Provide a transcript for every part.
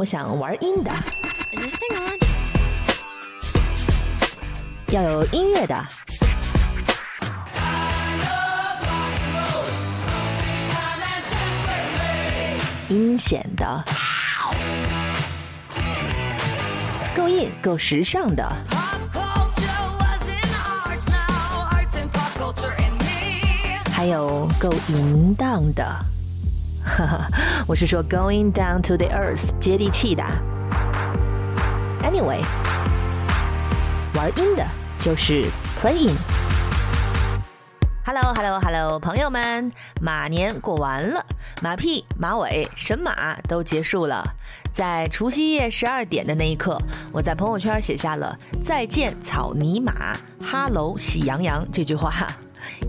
我想玩阴的，Is this thing on? 要有音乐的。阴险的，够硬够时尚的.还有够淫荡的。哈哈，我是说 going down to the earth，接地气的。Anyway，玩阴的就是 playing。Hello Hello Hello，朋友们，马年过完了，马屁、马尾、神马都结束了。在除夕夜十二点的那一刻，我在朋友圈写下了“再见草泥马，哈喽喜羊羊”这句话。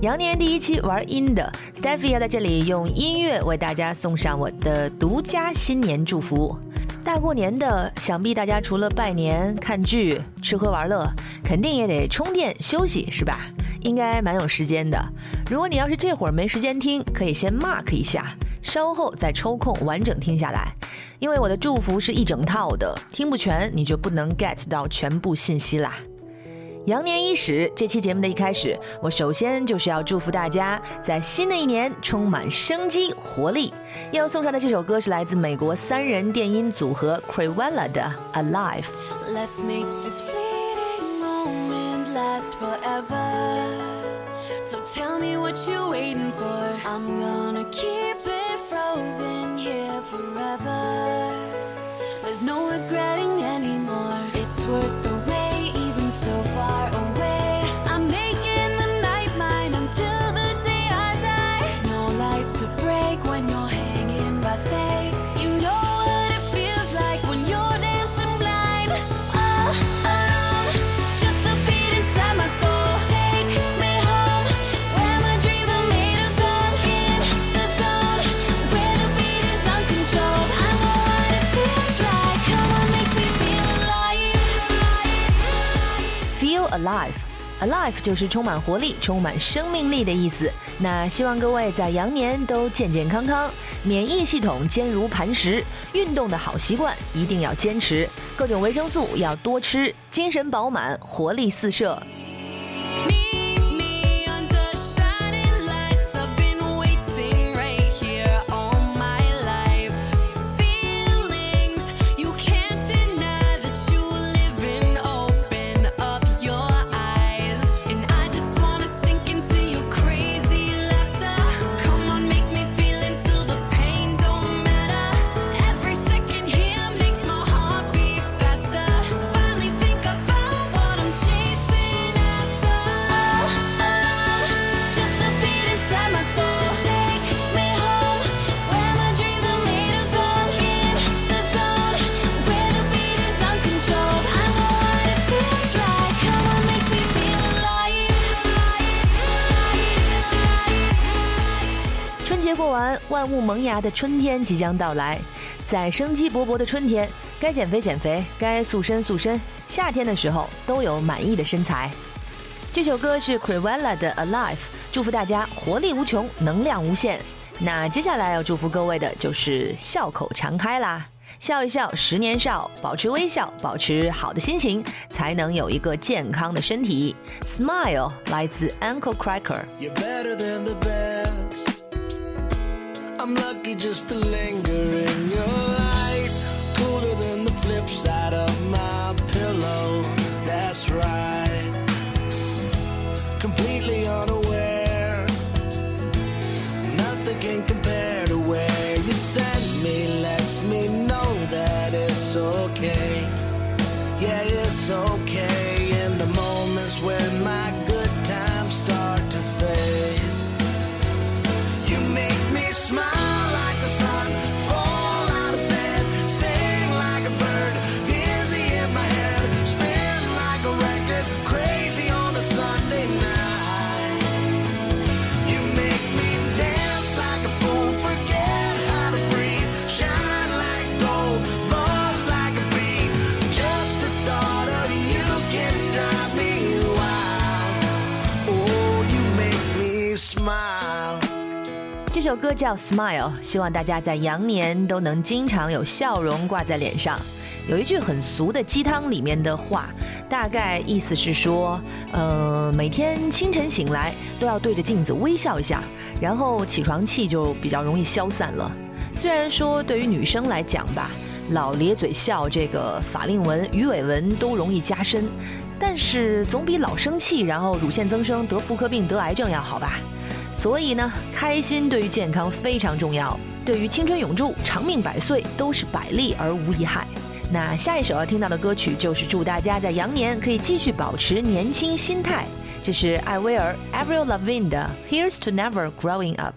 羊年第一期玩阴的，Stephy 要在这里用音乐为大家送上我的独家新年祝福。大过年的，想必大家除了拜年、看剧、吃喝玩乐，肯定也得充电休息，是吧？应该蛮有时间的。如果你要是这会儿没时间听，可以先 mark 一下，稍后再抽空完整听下来。因为我的祝福是一整套的，听不全你就不能 get 到全部信息啦。羊年伊始，这期节目的一开始，我首先就是要祝福大家在新的一年充满生机活力。要送上的这首歌是来自美国三人电音组合 Crivella 的《Alive》。Let's make this fleeting moment last forever. So tell me what you're waiting for. I'm gonna keep it frozen here forever. There's no regretting anymore. It's worth the so far away. alive。Alive 就是充满活力、充满生命力的意思。那希望各位在羊年都健健康康，免疫系统坚如磐石，运动的好习惯一定要坚持，各种维生素要多吃，精神饱满，活力四射。万物萌芽的春天即将到来。在生机勃勃的春天，该减肥减肥，该塑身塑身，夏天的时候都有满意的身材。这首歌是 Crivella 的《Alive》，祝福大家活力无穷，能量无限。那接下来要祝福各位的就是笑口常开啦，笑一笑，十年少，保持微笑，保持好的心情，才能有一个健康的身体。Smile 来自 Uncle Cracker。I'm lucky just to linger in your light. Cooler than the flip side of 首歌叫《Smile》，希望大家在羊年都能经常有笑容挂在脸上。有一句很俗的鸡汤里面的话，大概意思是说，呃，每天清晨醒来都要对着镜子微笑一下，然后起床气就比较容易消散了。虽然说对于女生来讲吧，老咧嘴笑这个法令纹、鱼尾纹都容易加深，但是总比老生气然后乳腺增生、得妇科病、得癌症要好吧。所以呢，开心对于健康非常重要，对于青春永驻、长命百岁都是百利而无一害。那下一首要听到的歌曲就是祝大家在羊年可以继续保持年轻心态。这是艾薇儿 Avril l a v i n e 的 Here's to Never Growing Up》。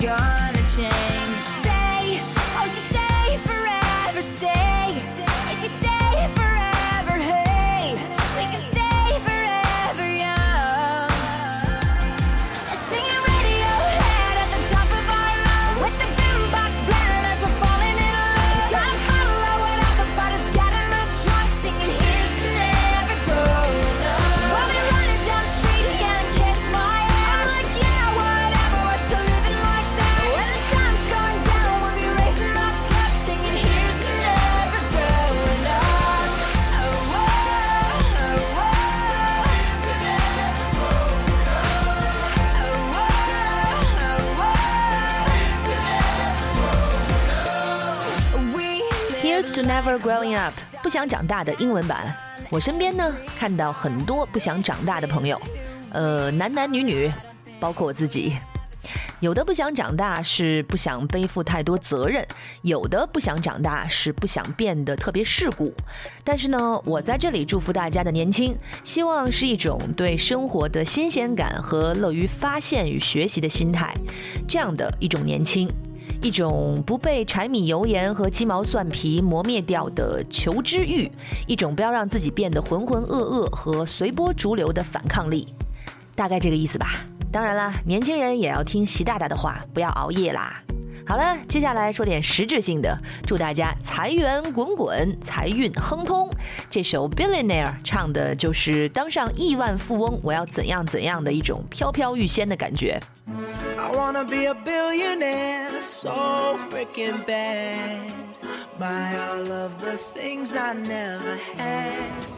gone. Never growing up，不想长大的英文版。我身边呢看到很多不想长大的朋友，呃，男男女女，包括我自己。有的不想长大是不想背负太多责任，有的不想长大是不想变得特别世故。但是呢，我在这里祝福大家的年轻，希望是一种对生活的新鲜感和乐于发现与学习的心态，这样的一种年轻。一种不被柴米油盐和鸡毛蒜皮磨灭掉的求知欲，一种不要让自己变得浑浑噩噩和随波逐流的反抗力，大概这个意思吧。当然啦，年轻人也要听习大大的话，不要熬夜啦。好了，接下来说点实质性的，祝大家财源滚滚，财运亨通。这首《Billionaire》唱的就是当上亿万富翁，我要怎样怎样的一种飘飘欲仙的感觉。I wanna be a billionaire, so freaking bad. Buy all of the things I never had.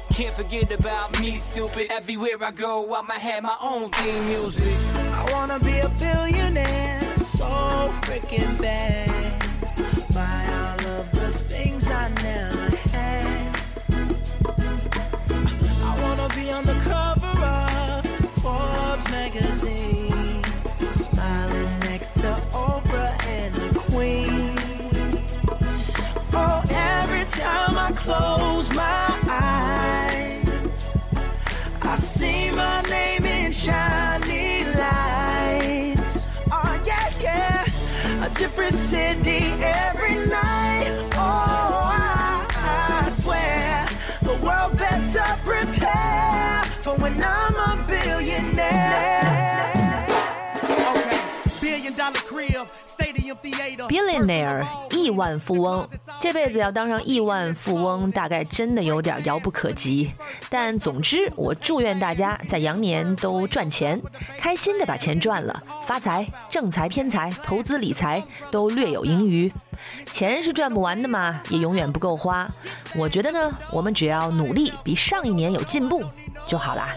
can't forget about me, stupid. Everywhere I go, I'ma have my own theme music. I wanna be a billionaire, so freaking bad. Buy all of different city every night. Oh, I, I swear the world better prepare for when I'm a billionaire. Okay, billion dollar crib. Billionaire 亿万富翁，这辈子要当上亿万富翁，大概真的有点遥不可及。但总之，我祝愿大家在羊年都赚钱，开心的把钱赚了，发财、正财、偏财、投资理财都略有盈余。钱是赚不完的嘛，也永远不够花。我觉得呢，我们只要努力，比上一年有进步。就好啦。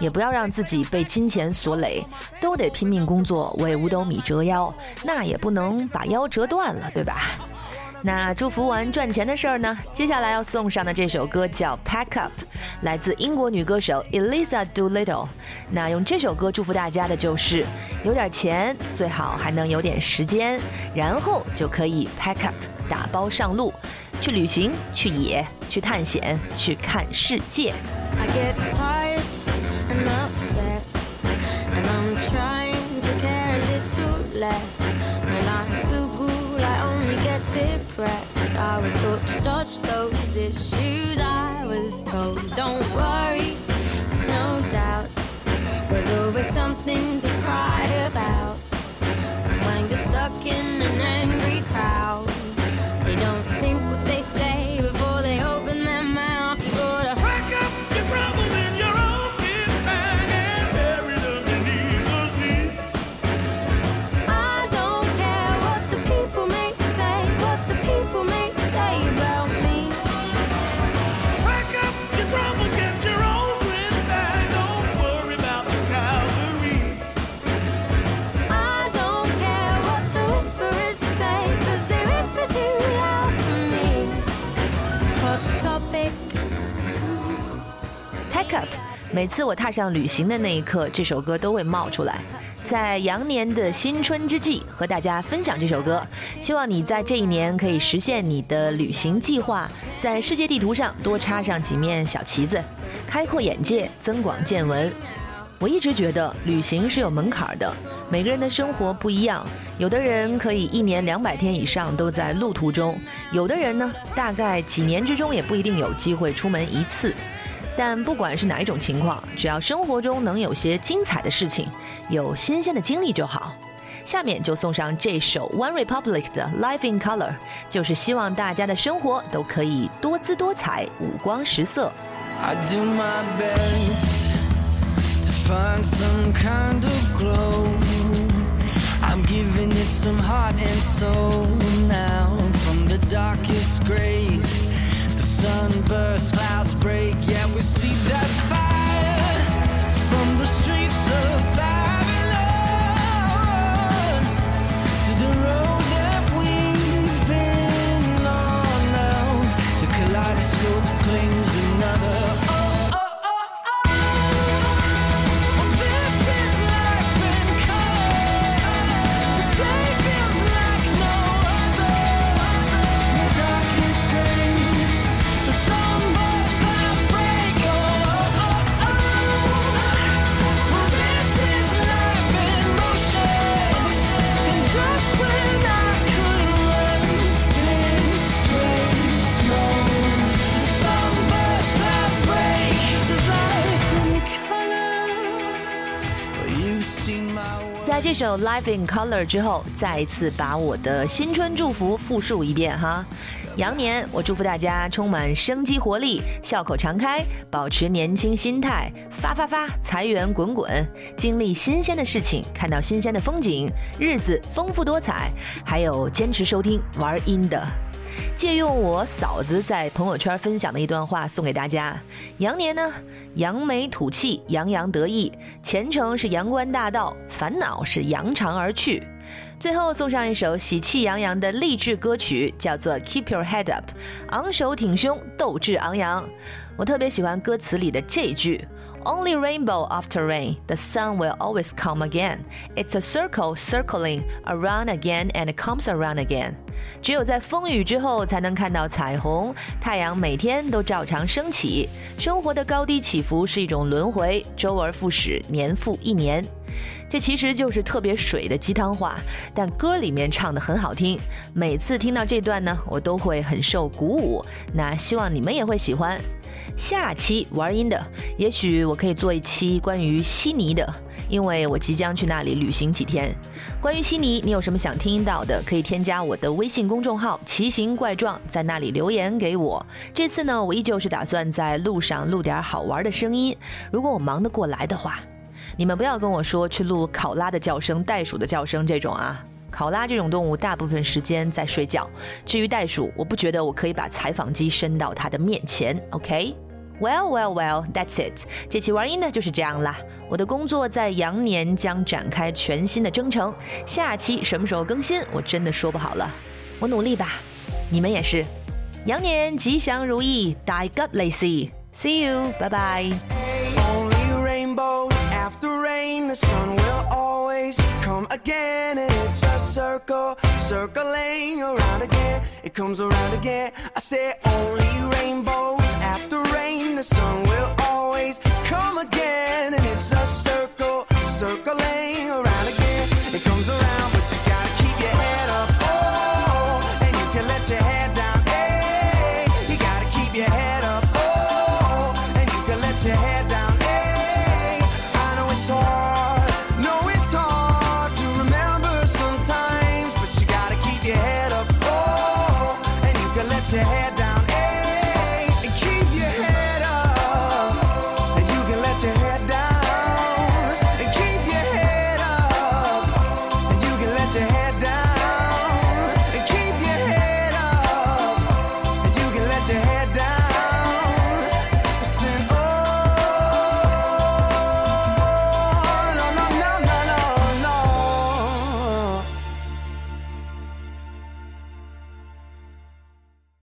也不要让自己被金钱所累，都得拼命工作为五斗米折腰，那也不能把腰折断了，对吧？那祝福完赚钱的事儿呢？接下来要送上的这首歌叫《Pack Up》，来自英国女歌手 Elisa Doolittle。那用这首歌祝福大家的就是有点钱，最好还能有点时间，然后就可以 Pack Up，打包上路，去旅行，去野，去探险，去看世界。I get tired less. When I Google, I only get depressed. I was taught to dodge those issues. I was told, don't worry, there's no doubt. There's always something to cry about. When you're stuck in 每次我踏上旅行的那一刻，这首歌都会冒出来。在羊年的新春之际，和大家分享这首歌，希望你在这一年可以实现你的旅行计划，在世界地图上多插上几面小旗子，开阔眼界，增广见闻。我一直觉得旅行是有门槛的，每个人的生活不一样，有的人可以一年两百天以上都在路途中，有的人呢，大概几年之中也不一定有机会出门一次。但不管是哪一种情况，只要生活中能有些精彩的事情，有新鲜的经历就好。下面就送上这首 One Republic 的《Life in Color》，就是希望大家的生活都可以多姿多彩、五光十色。I do my best to find some kind of glow. I'm giving it some heart and soul now. From the darkest grays, the sunburst clouds break. Yeah, we see that fire from the streets of Babylon to the road that we've been on now. The kaleidoscope claims another.《Life in Color》之后，再一次把我的新春祝福复述一遍哈。羊年，我祝福大家充满生机活力，笑口常开，保持年轻心态，发发发，财源滚滚，经历新鲜的事情，看到新鲜的风景，日子丰富多彩，还有坚持收听玩音的。借用我嫂子在朋友圈分享的一段话送给大家：羊年呢，扬眉吐气，洋洋得意，前程是阳关大道，烦恼是扬长而去。最后送上一首喜气洋洋的励志歌曲，叫做《Keep Your Head Up》，昂首挺胸，斗志昂扬。我特别喜欢歌词里的这句：Only rainbow after rain, the sun will always come again. It's a circle circling around again and comes around again. 只有在风雨之后，才能看到彩虹。太阳每天都照常升起。生活的高低起伏是一种轮回，周而复始，年复一年。这其实就是特别水的鸡汤话，但歌里面唱的很好听。每次听到这段呢，我都会很受鼓舞。那希望你们也会喜欢。下期玩音的，也许我可以做一期关于悉尼的，因为我即将去那里旅行几天。关于悉尼，你有什么想听到的，可以添加我的微信公众号“奇形怪状”，在那里留言给我。这次呢，我依旧是打算在路上录点好玩的声音，如果我忙得过来的话。你们不要跟我说去录考拉的叫声、袋鼠的叫声这种啊。考拉这种动物大部分时间在睡觉，至于袋鼠，我不觉得我可以把采访机伸到它的面前。OK，Well, well, well, that's it。这期玩音呢就是这样啦。我的工作在羊年将展开全新的征程，下期什么时候更新，我真的说不好了。我努力吧，你们也是。羊年吉祥如意，大吉利是。See you，拜拜。The sun will always come again. And it's a circle, circling around again. It comes around again. I say only rainbows after rain, the sun will always come again. And it's a circle, circling let your hair down.